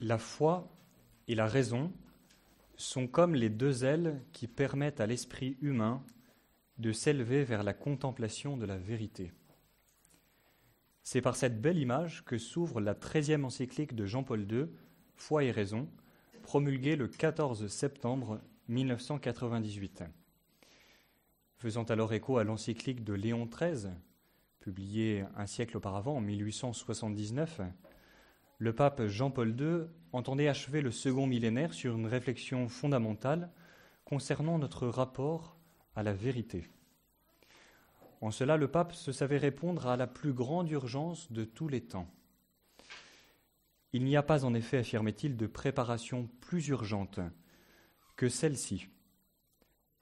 La foi et la raison sont comme les deux ailes qui permettent à l'esprit humain de s'élever vers la contemplation de la vérité. C'est par cette belle image que s'ouvre la treizième encyclique de Jean-Paul II, Foi et raison, promulguée le 14 septembre 1998. Faisant alors écho à l'encyclique de Léon XIII, publiée un siècle auparavant, en 1879, le pape Jean-Paul II entendait achever le second millénaire sur une réflexion fondamentale concernant notre rapport à la vérité. En cela, le pape se savait répondre à la plus grande urgence de tous les temps. Il n'y a pas en effet, affirmait-il, de préparation plus urgente que celle-ci.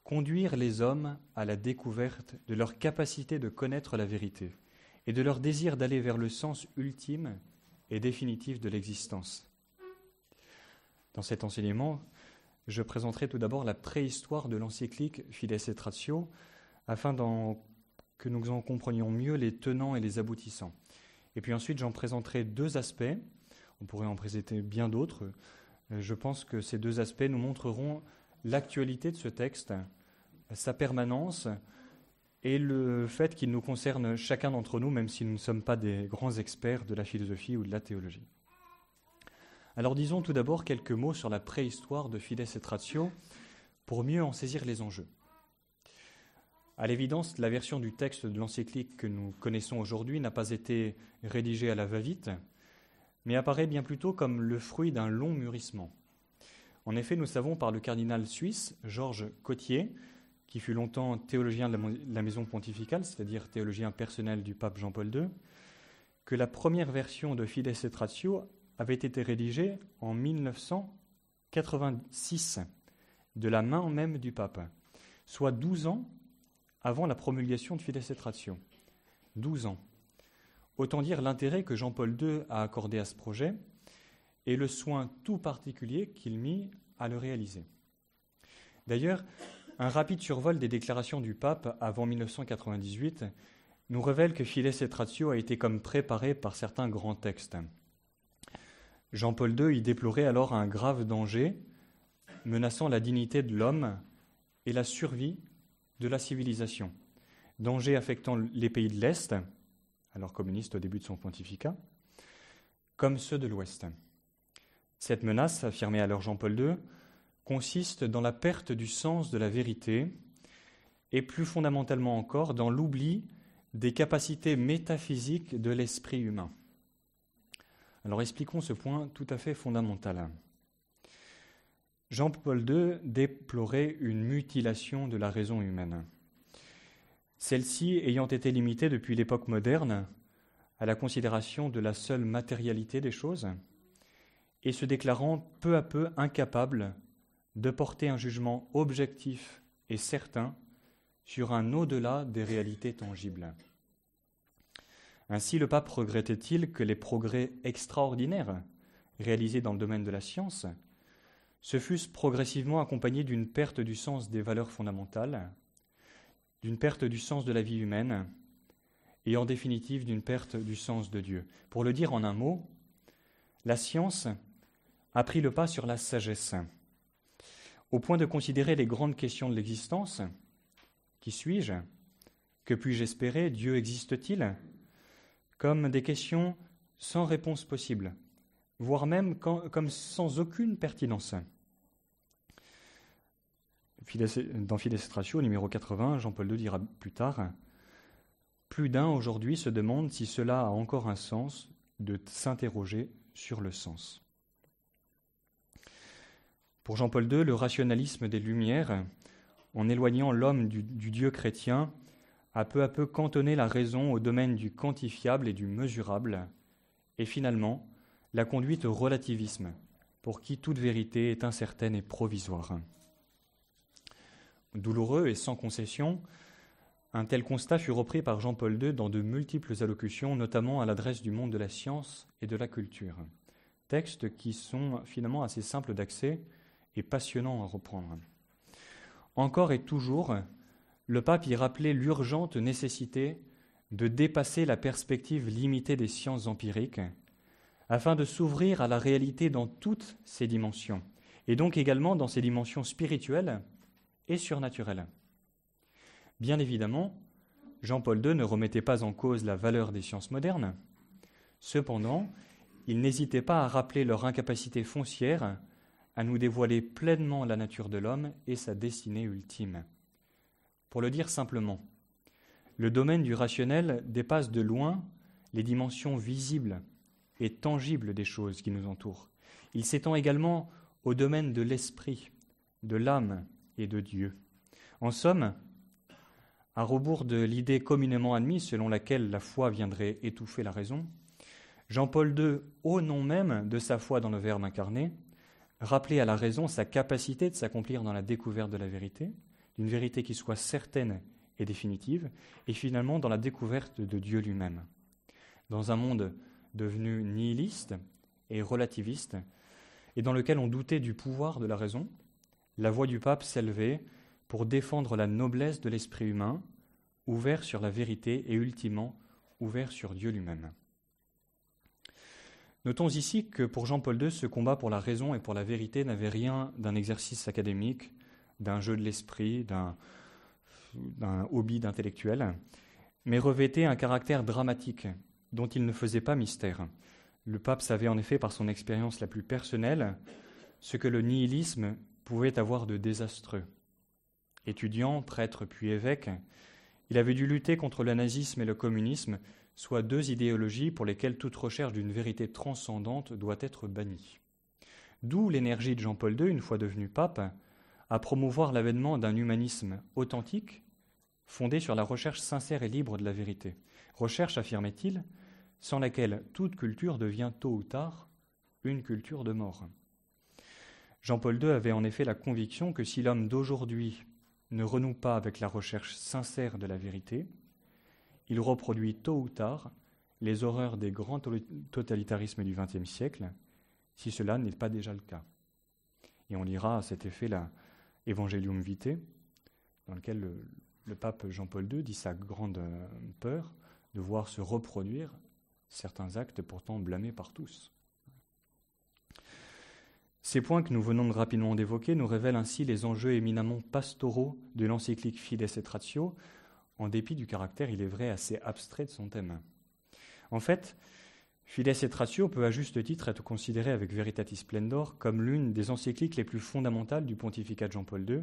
Conduire les hommes à la découverte de leur capacité de connaître la vérité et de leur désir d'aller vers le sens ultime et définitif de l'existence. Dans cet enseignement, je présenterai tout d'abord la préhistoire de l'encyclique Fides et Ratio, afin que nous en comprenions mieux les tenants et les aboutissants. Et puis ensuite, j'en présenterai deux aspects. On pourrait en présenter bien d'autres. Je pense que ces deux aspects nous montreront l'actualité de ce texte, sa permanence et le fait qu'il nous concerne chacun d'entre nous, même si nous ne sommes pas des grands experts de la philosophie ou de la théologie. Alors disons tout d'abord quelques mots sur la préhistoire de Fides et Ratio pour mieux en saisir les enjeux. À l'évidence, la version du texte de l'encyclique que nous connaissons aujourd'hui n'a pas été rédigée à la va-vite, mais apparaît bien plutôt comme le fruit d'un long mûrissement. En effet, nous savons par le cardinal suisse Georges Cotier, qui fut longtemps théologien de la maison pontificale, c'est-à-dire théologien personnel du pape Jean-Paul II, que la première version de Fides et Ratio avait été rédigée en 1986, de la main même du pape, soit 12 ans avant la promulgation de Fides et Ratio. 12 ans. Autant dire l'intérêt que Jean-Paul II a accordé à ce projet et le soin tout particulier qu'il mit à le réaliser. D'ailleurs, un rapide survol des déclarations du pape avant 1998 nous révèle que Fides et Ratio a été comme préparé par certains grands textes. Jean-Paul II y déplorait alors un grave danger menaçant la dignité de l'homme et la survie de la civilisation. Danger affectant les pays de l'Est, alors communistes au début de son pontificat, comme ceux de l'Ouest. Cette menace, affirmait alors Jean-Paul II, consiste dans la perte du sens de la vérité et plus fondamentalement encore dans l'oubli des capacités métaphysiques de l'esprit humain. Alors expliquons ce point tout à fait fondamental. Jean-Paul II déplorait une mutilation de la raison humaine. Celle-ci ayant été limitée depuis l'époque moderne à la considération de la seule matérialité des choses, et se déclarant peu à peu incapable de porter un jugement objectif et certain sur un au-delà des réalités tangibles. Ainsi, le pape regrettait-il que les progrès extraordinaires réalisés dans le domaine de la science se fussent progressivement accompagnés d'une perte du sens des valeurs fondamentales, d'une perte du sens de la vie humaine et en définitive d'une perte du sens de Dieu. Pour le dire en un mot, la science a pris le pas sur la sagesse, au point de considérer les grandes questions de l'existence. Qui suis-je? Que puis-je espérer? Dieu existe-t-il? Comme des questions sans réponse possible, voire même comme sans aucune pertinence. Dans Fides Ratio, numéro 80, Jean-Paul II dira plus tard Plus d'un aujourd'hui se demande si cela a encore un sens de s'interroger sur le sens. Pour Jean-Paul II, le rationalisme des Lumières, en éloignant l'homme du, Dieu chrétien, a peu à peu cantonné la raison au domaine du quantifiable et du mesurable, et finalement l'a conduite au relativisme, pour qui toute vérité est incertaine et provisoire. Douloureux et sans concession, un tel constat fut repris par Jean-Paul II dans de multiples allocutions, notamment à l'adresse du monde de la science et de la culture. Textes qui sont finalement assez simples d'accès et passionnant à reprendre. Encore et toujours, le pape y rappelait l'urgente nécessité de dépasser la perspective limitée des sciences empiriques afin de s'ouvrir à la réalité dans toutes ses dimensions, et donc également dans ses dimensions spirituelles et surnaturelles. Bien évidemment, Jean-Paul II ne remettait pas en cause la valeur des sciences modernes. Cependant, il n'hésitait pas à rappeler leur incapacité foncière à nous dévoiler pleinement la nature de l'homme et sa destinée ultime. Pour le dire simplement, le domaine du rationnel dépasse de loin les dimensions visibles et tangibles des choses qui nous entourent. Il s'étend également au domaine de l'esprit, de l'âme et de Dieu. En somme, à rebours de l'idée communément admise selon laquelle la foi viendrait étouffer la raison, Jean-Paul II, au nom même de sa foi dans le Verbe incarné, rappelait à la raison sa capacité de s'accomplir dans la découverte de la vérité, d'une vérité qui soit certaine et définitive, et finalement dans la découverte de Dieu lui-même. Dans un monde devenu nihiliste et relativiste, et dans lequel on doutait du pouvoir de la raison, la voix du pape s'élevait pour défendre la noblesse de l'esprit humain, ouvert sur la vérité et ultimement ouvert sur Dieu lui-même. Notons ici que pour Jean-Paul II, ce combat pour la raison et pour la vérité n'avait rien d'un exercice académique, d'un jeu de l'esprit, d'un, hobby d'intellectuel, mais revêtait un caractère dramatique dont il ne faisait pas mystère. Le pape savait en effet par son expérience la plus personnelle ce que le nihilisme pouvait avoir de désastreux. Étudiant, prêtre puis évêque, il avait dû lutter contre le nazisme et le communisme, soit deux idéologies pour lesquelles toute recherche d'une vérité transcendante doit être bannie. D'où l'énergie de Jean-Paul II, une fois devenu pape, à promouvoir l'avènement d'un humanisme authentique, fondé sur la recherche sincère et libre de la vérité. Recherche, affirmait-il, sans laquelle toute culture devient tôt ou tard une culture de mort. Jean-Paul II avait en effet la conviction que si l'homme d'aujourd'hui ne renoue pas avec la recherche sincère de la vérité, il reproduit tôt ou tard les horreurs des grands totalitarismes du XXe siècle, si cela n'est pas déjà le cas. Et on lira à cet effet la Evangelium Vitae, dans lequel le, pape Jean-Paul II dit sa grande peur de voir se reproduire certains actes pourtant blâmés par tous. Ces points que nous venons de rapidement d'évoquer nous révèlent ainsi les enjeux éminemment pastoraux de l'encyclique Fides et Ratio, en dépit du caractère, il est vrai, assez abstrait de son thème. En fait, Fides et Ratio peut à juste titre être considéré avec Veritatis Splendor comme l'une des encycliques les plus fondamentales du pontificat de Jean-Paul II,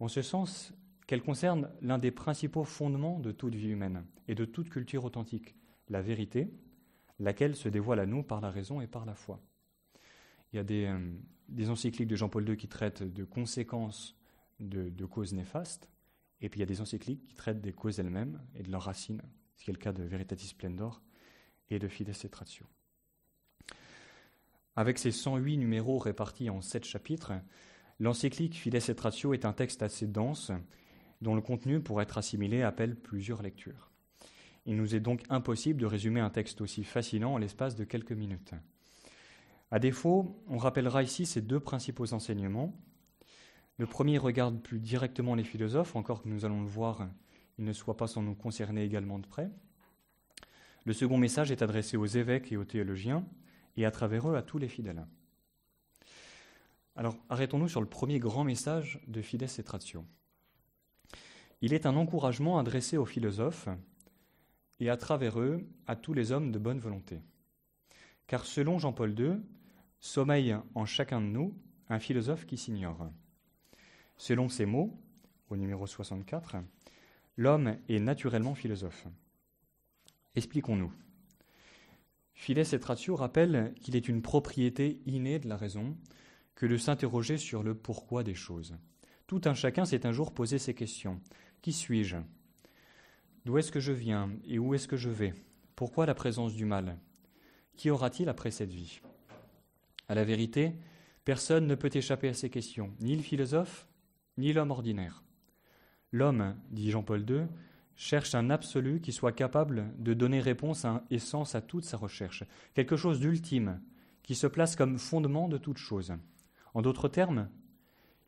en ce sens qu'elle concerne l'un des principaux fondements de toute vie humaine et de toute culture authentique, la vérité, laquelle se dévoile à nous par la raison et par la foi. Il y a des, euh, encycliques de Jean-Paul II qui traitent de conséquences de, causes néfastes, et puis il y a des encycliques qui traitent des causes elles-mêmes et de leurs racines, ce qui est le cas de Veritatis Splendor et de Fides et Ratio. Avec ses 108 numéros répartis en 7 chapitres, l'encyclique Fides et Ratio est un texte assez dense, dont le contenu, pour être assimilé, appelle plusieurs lectures. Il nous est donc impossible de résumer un texte aussi fascinant en l'espace de quelques minutes. À défaut, on rappellera ici ces deux principaux enseignements. Le premier regarde plus directement les philosophes, encore que nous allons le voir, il ne soit pas sans nous concerner également de près. Le second message est adressé aux évêques et aux théologiens, et à travers eux à tous les fidèles. Alors, arrêtons-nous sur le premier grand message de Fides et Tratio. Il est un encouragement adressé aux philosophes et à travers eux à tous les hommes de bonne volonté. Car selon Jean-Paul II, sommeille en chacun de nous un philosophe qui s'ignore. Selon ces mots, au numéro 64, l'homme est naturellement philosophe. Expliquons-nous. Fides et Ratio rappelle qu'il est une propriété innée de la raison que de s'interroger sur le pourquoi des choses. Tout un chacun s'est un jour posé ces questions. Qui suis-je? D'où est-ce que je viens? Et où est-ce que je vais? Pourquoi la présence du mal? Qui aura-t-il après cette vie? À la vérité, personne ne peut échapper à ces questions, ni le philosophe, ni l'homme ordinaire. L'homme, dit Jean-Paul II, cherche un absolu qui soit capable de donner réponse et sens à toute sa recherche, quelque chose d'ultime, qui se place comme fondement de toute chose. En d'autres termes,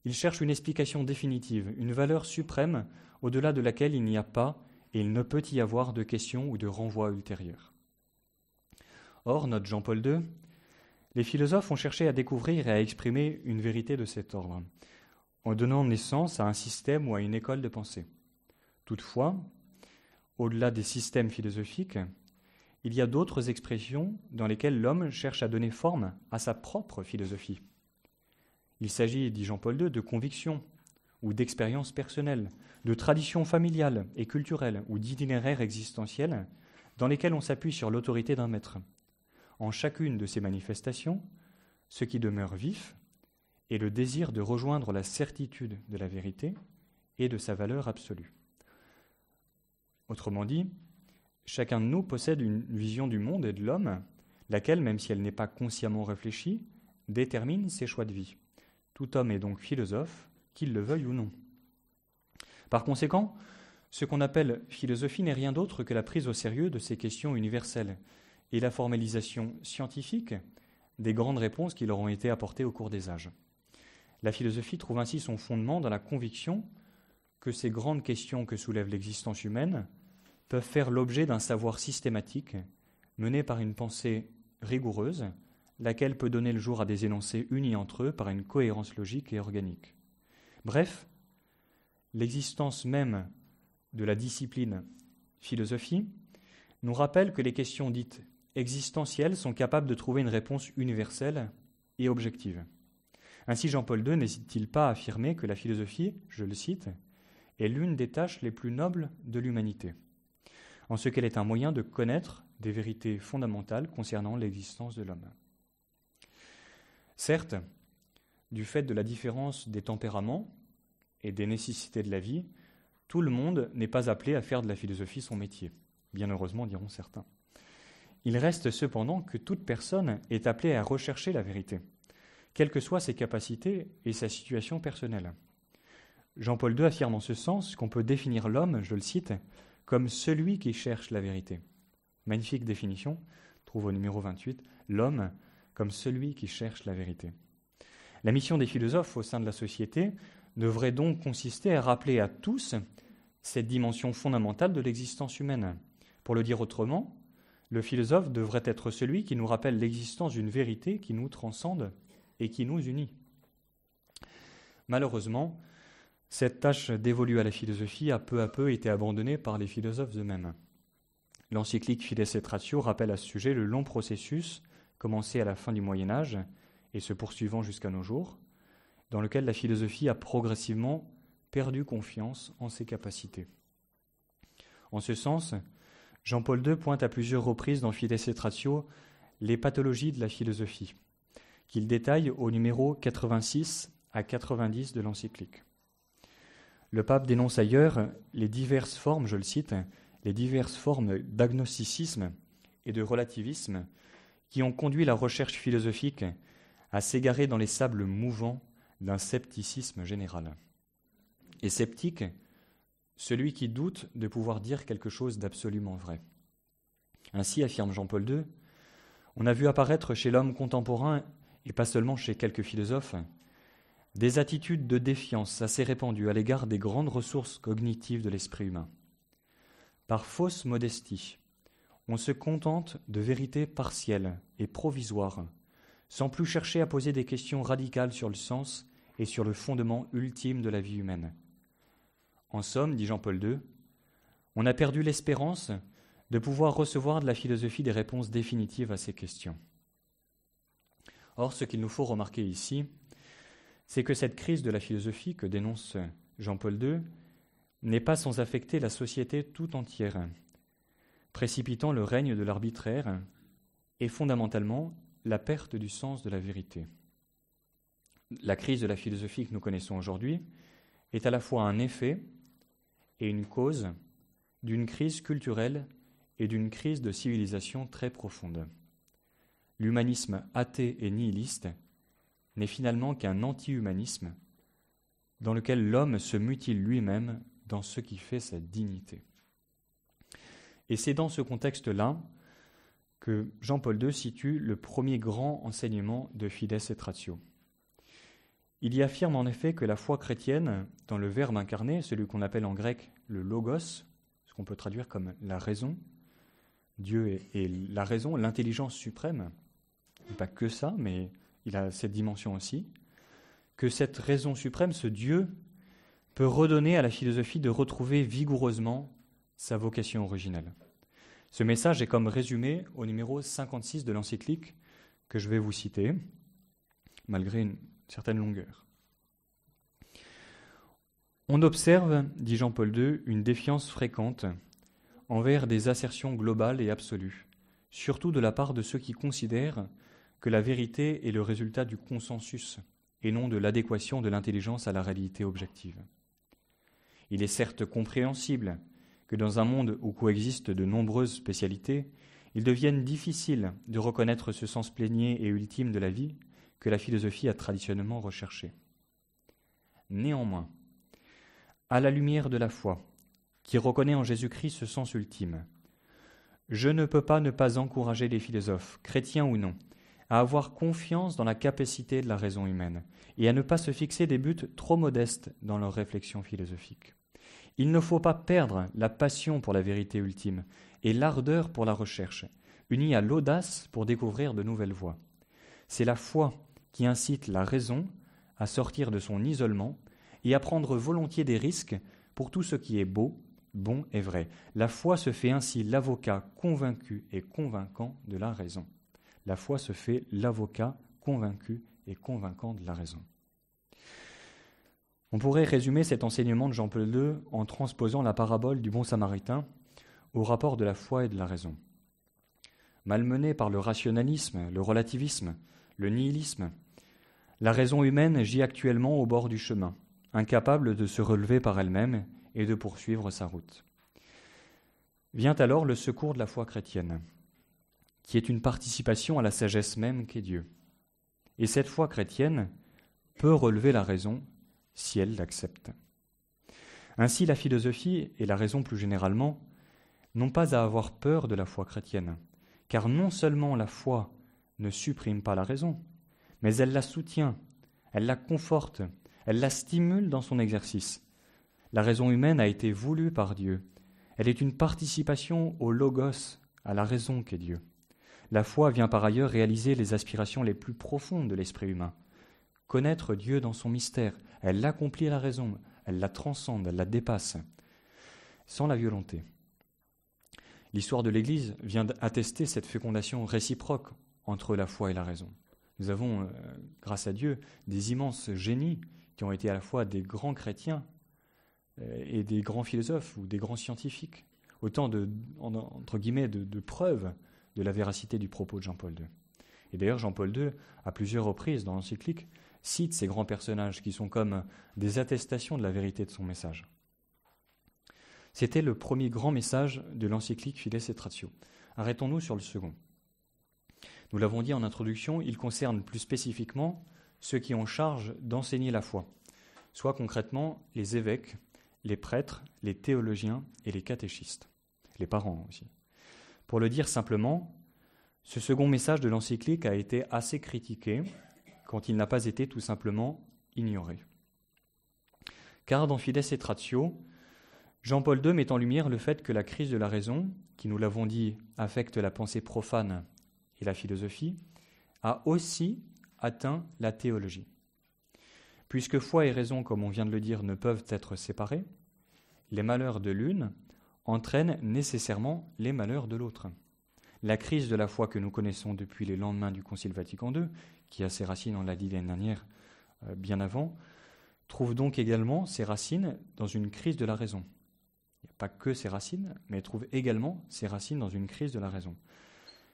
il cherche une explication définitive, une valeur suprême au-delà de laquelle il n'y a pas et il ne peut y avoir de question ou de renvoi ultérieur. Or, note Jean-Paul II, les philosophes ont cherché à découvrir et à exprimer une vérité de cet ordre, en donnant naissance à un système ou à une école de pensée. Toutefois, au-delà des systèmes philosophiques, il y a d'autres expressions dans lesquelles l'homme cherche à donner forme à sa propre philosophie. Il s'agit, dit Jean-Paul II, de convictions ou d'expériences personnelles, de traditions familiales et culturelles ou d'itinéraires existentiels dans lesquels on s'appuie sur l'autorité d'un maître. En chacune de ces manifestations, ce qui demeure vif est le désir de rejoindre la certitude de la vérité et de sa valeur absolue. Autrement dit, chacun de nous possède une vision du monde et de l'homme, laquelle, même si elle n'est pas consciemment réfléchie, détermine ses choix de vie. Tout homme est donc philosophe, qu'il le veuille ou non. Par conséquent, ce qu'on appelle philosophie n'est rien d'autre que la prise au sérieux de ces questions universelles et la formalisation scientifique des grandes réponses qui leur ont été apportées au cours des âges. La philosophie trouve ainsi son fondement dans la conviction que ces grandes questions que soulève l'existence humaine peuvent faire l'objet d'un savoir systématique mené par une pensée rigoureuse, laquelle peut donner le jour à des énoncés unis entre eux par une cohérence logique et organique. Bref, l'existence même de la discipline philosophie nous rappelle que les questions dites existentielles sont capables de trouver une réponse universelle et objective. Ainsi Jean-Paul II n'hésite-t-il pas à affirmer que la philosophie, je le cite, est l'une des tâches les plus nobles de l'humanité, en ce qu'elle est un moyen de connaître des vérités fondamentales concernant l'existence de l'homme. Certes, du fait de la différence des tempéraments et des nécessités de la vie, tout le monde n'est pas appelé à faire de la philosophie son métier. Bien heureusement, diront certains. Il reste cependant que toute personne est appelée à rechercher la vérité, quelles que soient ses capacités et sa situation personnelle. Jean-Paul II affirme en ce sens qu'on peut définir l'homme, je le cite, comme celui qui cherche la vérité. Magnifique définition, trouve au numéro 28, l'homme comme celui qui cherche la vérité. La mission des philosophes au sein de la société devrait donc consister à rappeler à tous cette dimension fondamentale de l'existence humaine. Pour le dire autrement, le philosophe devrait être celui qui nous rappelle l'existence d'une vérité qui nous transcende et qui nous unit. Malheureusement, cette tâche dévolue à la philosophie a peu à peu été abandonnée par les philosophes eux-mêmes. L'encyclique Fides et Ratio rappelle à ce sujet le long processus commencé à la fin du Moyen Âge et se poursuivant jusqu'à nos jours, dans lequel la philosophie a progressivement perdu confiance en ses capacités. En ce sens, Jean-Paul II pointe à plusieurs reprises dans Fides et Ratio les pathologies de la philosophie, qu'il détaille au numéro 86 à 90 de l'encyclique. Le pape dénonce ailleurs les diverses formes, je le cite, les diverses formes d'agnosticisme et de relativisme qui ont conduit la recherche philosophique à s'égarer dans les sables mouvants d'un scepticisme général. Et sceptique, celui qui doute de pouvoir dire quelque chose d'absolument vrai. Ainsi, affirme Jean-Paul II, on a vu apparaître chez l'homme contemporain, et pas seulement chez quelques philosophes, des attitudes de défiance assez répandues à l'égard des grandes ressources cognitives de l'esprit humain. Par fausse modestie, on se contente de vérités partielles et provisoires, sans plus chercher à poser des questions radicales sur le sens et sur le fondement ultime de la vie humaine. En somme, dit Jean-Paul II, on a perdu l'espérance de pouvoir recevoir de la philosophie des réponses définitives à ces questions. Or, ce qu'il nous faut remarquer ici, c'est que cette crise de la philosophie que dénonce Jean-Paul II n'est pas sans affecter la société tout entière, précipitant le règne de l'arbitraire et fondamentalement la perte du sens de la vérité. La crise de la philosophie que nous connaissons aujourd'hui est à la fois un effet et une cause d'une crise culturelle et d'une crise de civilisation très profonde. L'humanisme athée et nihiliste n'est finalement qu'un anti-humanisme dans lequel l'homme se mutile lui-même dans ce qui fait sa dignité. Et c'est dans ce contexte-là que Jean-Paul II situe le premier grand enseignement de Fides et Ratio. Il y affirme en effet que la foi chrétienne, dans le Verbe incarné, celui qu'on appelle en grec le logos, ce qu'on peut traduire comme la raison, Dieu est, la raison, l'intelligence suprême, pas que ça, mais il a cette dimension aussi, que cette raison suprême, ce Dieu, peut redonner à la philosophie de retrouver vigoureusement sa vocation originelle. Ce message est comme résumé au numéro 56 de l'encyclique que je vais vous citer, malgré une certaine longueur. On observe, dit Jean-Paul II, une défiance fréquente envers des assertions globales et absolues, surtout de la part de ceux qui considèrent que la vérité est le résultat du consensus et non de l'adéquation de l'intelligence à la réalité objective. Il est certes compréhensible que dans un monde où coexistent de nombreuses spécialités, il devienne difficile de reconnaître ce sens plénier et ultime de la vie que la philosophie a traditionnellement recherché. Néanmoins, à la lumière de la foi, qui reconnaît en Jésus-Christ ce sens ultime, je ne peux pas ne pas encourager les philosophes, chrétiens ou non, à avoir confiance dans la capacité de la raison humaine et à ne pas se fixer des buts trop modestes dans leur réflexion philosophique. Il ne faut pas perdre la passion pour la vérité ultime et l'ardeur pour la recherche, unie à l'audace pour découvrir de nouvelles voies. C'est la foi qui incite la raison à sortir de son isolement et à prendre volontiers des risques pour tout ce qui est beau, bon et vrai. La foi se fait ainsi l'avocat convaincu et convaincant de la raison. La foi se fait l'avocat convaincu et convaincant de la raison. On pourrait résumer cet enseignement de Jean-Paul II en transposant la parabole du bon samaritain au rapport de la foi et de la raison. Malmenée par le rationalisme, le relativisme, le nihilisme, la raison humaine gît actuellement au bord du chemin, incapable de se relever par elle-même et de poursuivre sa route. Vient alors le secours de la foi chrétienne, qui est une participation à la sagesse même qu'est Dieu. Et cette foi chrétienne peut relever la raison si elle l'accepte. Ainsi, la philosophie et la raison plus généralement n'ont pas à avoir peur de la foi chrétienne, car non seulement la foi ne supprime pas la raison, mais elle la soutient, elle la conforte, elle la stimule dans son exercice. La raison humaine a été voulue par Dieu. Elle est une participation au logos, à la raison qu'est Dieu. La foi vient par ailleurs réaliser les aspirations les plus profondes de l'esprit humain. Connaître Dieu dans son mystère, elle accomplit la raison, elle la transcende, elle la dépasse, sans la violenter. L'histoire de l'Église vient attester cette fécondation réciproque entre la foi et la raison. Nous avons, euh, grâce à Dieu, des immenses génies qui ont été à la fois des grands chrétiens euh, et des grands philosophes ou des grands scientifiques. Autant de, entre guillemets, de, preuves de la véracité du propos de Jean-Paul II. Et d'ailleurs, Jean-Paul II, à plusieurs reprises dans l'encyclique, cite ces grands personnages qui sont comme des attestations de la vérité de son message. C'était le premier grand message de l'encyclique Fides et Tratio. Arrêtons-nous sur le second. Nous l'avons dit en introduction, il concerne plus spécifiquement ceux qui ont charge d'enseigner la foi, soit concrètement les évêques, les prêtres, les théologiens et les catéchistes, les parents aussi. Pour le dire simplement, ce second message de l'encyclique a été assez critiqué quand il n'a pas été tout simplement ignoré. Car dans Fides et Tratio, Jean-Paul II met en lumière le fait que la crise de la raison, qui nous l'avons dit affecte la pensée profane et la philosophie, a aussi atteint la théologie. Puisque foi et raison, comme on vient de le dire, ne peuvent être séparés, les malheurs de l'une entraînent nécessairement les malheurs de l'autre. La crise de la foi que nous connaissons depuis les lendemains du Concile Vatican II, qui a ses racines, on l'a dit l'année dernière, euh, bien avant, trouve donc également ses racines dans une crise de la raison. Il n'y a pas que ses racines, mais elle trouve également ses racines dans une crise de la raison.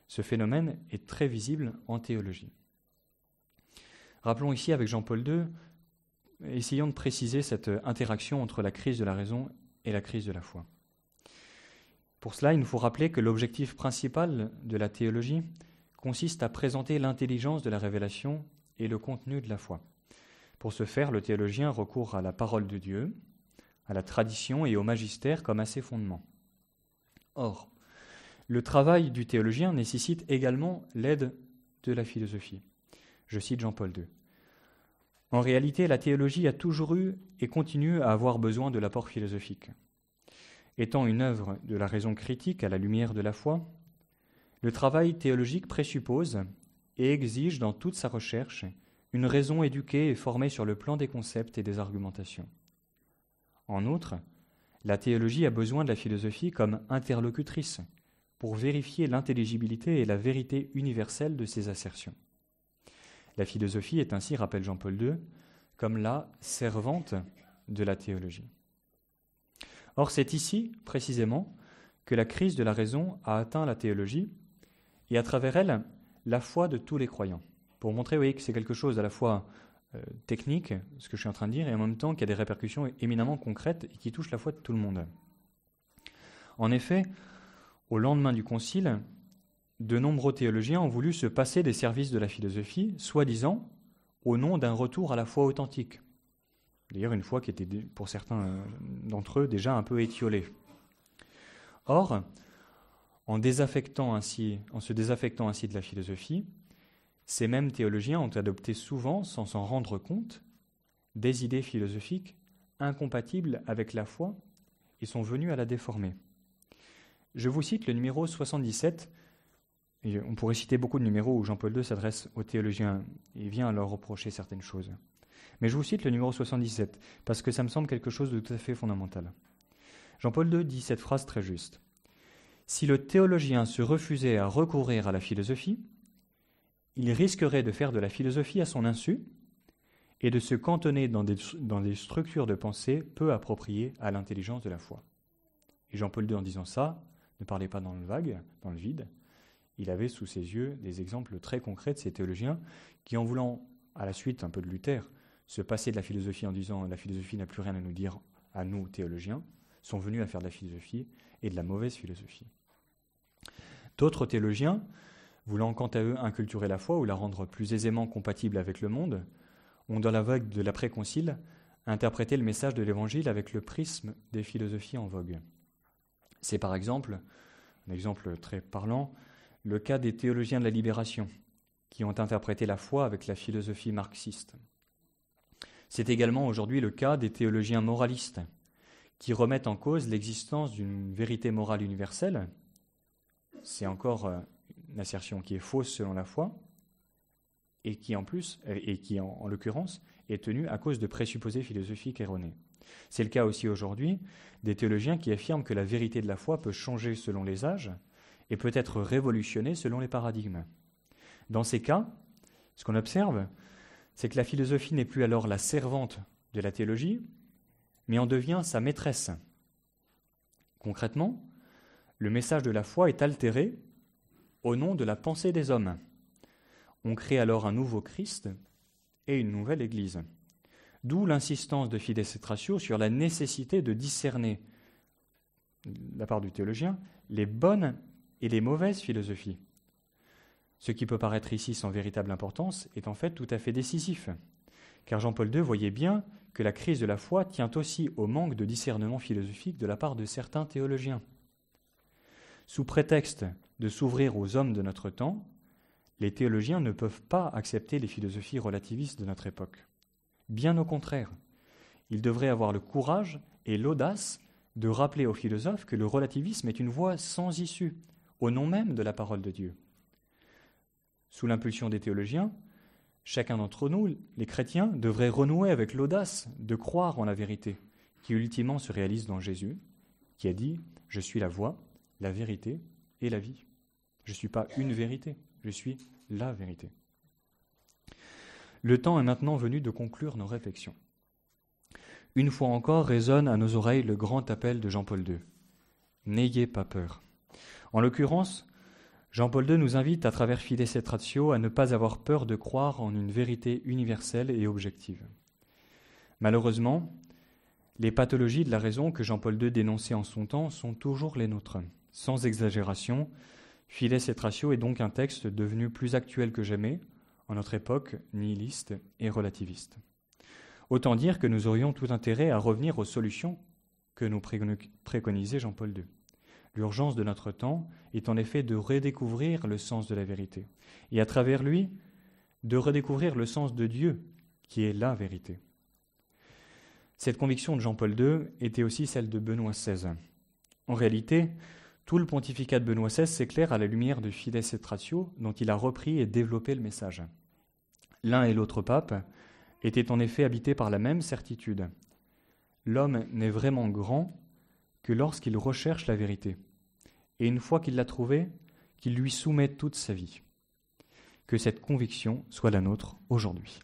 Ce phénomène est très visible en théologie. Rappelons ici avec Jean-Paul II, essayons de préciser cette interaction entre la crise de la raison et la crise de la foi. Pour cela, il nous faut rappeler que l'objectif principal de la théologie consiste à présenter l'intelligence de la révélation et le contenu de la foi. Pour ce faire, le théologien recourt à la parole de Dieu, à la tradition et au magistère comme à ses fondements. Or, le travail du théologien nécessite également l'aide de la philosophie. Je cite Jean-Paul II. En réalité, la théologie a toujours eu et continue à avoir besoin de l'apport philosophique. Étant une œuvre de la raison critique à la lumière de la foi, Le travail théologique présuppose et exige dans toute sa recherche une raison éduquée et formée sur le plan des concepts et des argumentations. En outre, la théologie a besoin de la philosophie comme interlocutrice pour vérifier l'intelligibilité et la vérité universelle de ses assertions. La philosophie est ainsi, rappelle Jean-Paul II, comme la servante de la théologie. Or, c'est ici, précisément, que la crise de la raison a atteint la théologie et à travers elle la foi de tous les croyants. Pour montrer oui, que c'est quelque chose à la fois euh, technique, ce que je suis en train de dire, et en même temps qu'il y a des répercussions éminemment concrètes et qui touchent la foi de tout le monde. En effet, au lendemain du Concile, de nombreux théologiens ont voulu se passer des services de la philosophie, soi-disant au nom d'un retour à la foi authentique. D'ailleurs, une foi qui était pour certains euh, d'entre eux déjà un peu étiolée. Or, en, se désaffectant ainsi de la philosophie, ces mêmes théologiens ont adopté souvent, sans s'en rendre compte, des idées philosophiques incompatibles avec la foi et sont venus à la déformer. Je vous cite le numéro 77. Et on pourrait citer beaucoup de numéros où Jean-Paul II s'adresse aux théologiens et vient leur reprocher certaines choses. Mais je vous cite le numéro 77 parce que ça me semble quelque chose de tout à fait fondamental. Jean-Paul II dit cette phrase très juste. Si le théologien se refusait à recourir à la philosophie, il risquerait de faire de la philosophie à son insu et de se cantonner dans des, structures de pensée peu appropriées à l'intelligence de la foi. Et Jean-Paul II, en disant ça, ne parlait pas dans le vague, dans le vide. Il avait sous ses yeux des exemples très concrets de ces théologiens qui, en voulant, à la suite un peu de Luther, se passer de la philosophie en disant la philosophie n'a plus rien à nous dire à nous théologiens, sont venus à faire de la philosophie et de la mauvaise philosophie. D'autres théologiens, voulant quant à eux inculturer la foi ou la rendre plus aisément compatible avec le monde, ont dans la vague de l'après-concile interprété le message de l'Évangile avec le prisme des philosophies en vogue. C'est par exemple, un exemple très parlant, le cas des théologiens de la libération, qui ont interprété la foi avec la philosophie marxiste. C'est également aujourd'hui le cas des théologiens moralistes, qui remettent en cause l'existence d'une vérité morale universelle. C'est encore euh, une assertion qui est fausse selon la foi, et qui en plus, et qui en, en l'occurrence, est tenue à cause de présupposés philosophiques erronés. C'est le cas aussi aujourd'hui des théologiens qui affirment que la vérité de la foi peut changer selon les âges et peut être révolutionnée selon les paradigmes. Dans ces cas, ce qu'on observe, c'est que la philosophie n'est plus alors la servante de la théologie, mais en devient sa maîtresse. Concrètement, le message de la foi est altéré au nom de la pensée des hommes. On crée alors un nouveau Christ et une nouvelle Église. D'où l'insistance de Fides et Ratio sur la nécessité de discerner, de la part du théologien, les bonnes et les mauvaises philosophies. Ce qui peut paraître ici sans véritable importance est en fait tout à fait décisif, car Jean-Paul II voyait bien que la crise de la foi tient aussi au manque de discernement philosophique de la part de certains théologiens. Sous prétexte de s'ouvrir aux hommes de notre temps, les théologiens ne peuvent pas accepter les philosophies relativistes de notre époque. Bien au contraire, ils devraient avoir le courage et l'audace de rappeler aux philosophes que le relativisme est une voie sans issue, au nom même de la parole de Dieu. Sous l'impulsion des théologiens, chacun d'entre nous, les chrétiens, devrait renouer avec l'audace de croire en la vérité, qui ultimement se réalise dans Jésus, qui a dit Je suis la voie, la vérité et la vie. Je ne suis pas une vérité, je suis la vérité. Le temps est maintenant venu de conclure nos réflexions. Une fois encore résonne à nos oreilles le grand appel de Jean-Paul II. N'ayez pas peur. En l'occurrence, Jean-Paul II nous invite à travers Fides et Ratio à ne pas avoir peur de croire en une vérité universelle et objective. Malheureusement, les pathologies de la raison que Jean-Paul II dénonçait en son temps sont toujours les nôtres. Sans exagération, Fides et Ratio est donc un texte devenu plus actuel que jamais, en notre époque nihiliste et relativiste. Autant dire que nous aurions tout intérêt à revenir aux solutions que nous préconisait Jean-Paul II. L'urgence de notre temps est en effet de redécouvrir le sens de la vérité, et à travers lui, de redécouvrir le sens de Dieu, qui est la vérité. Cette conviction de Jean-Paul II était aussi celle de Benoît XVI. En réalité, tout le pontificat de Benoît XVI s'éclaire à la lumière de Fides et Ratio, dont il a repris et développé le message. L'un et l'autre pape étaient en effet habités par la même certitude. L'homme n'est vraiment grand que lorsqu'il recherche la vérité et une fois qu'il l'a trouvé, qu'il lui soumet toute sa vie. Que cette conviction soit la nôtre aujourd'hui.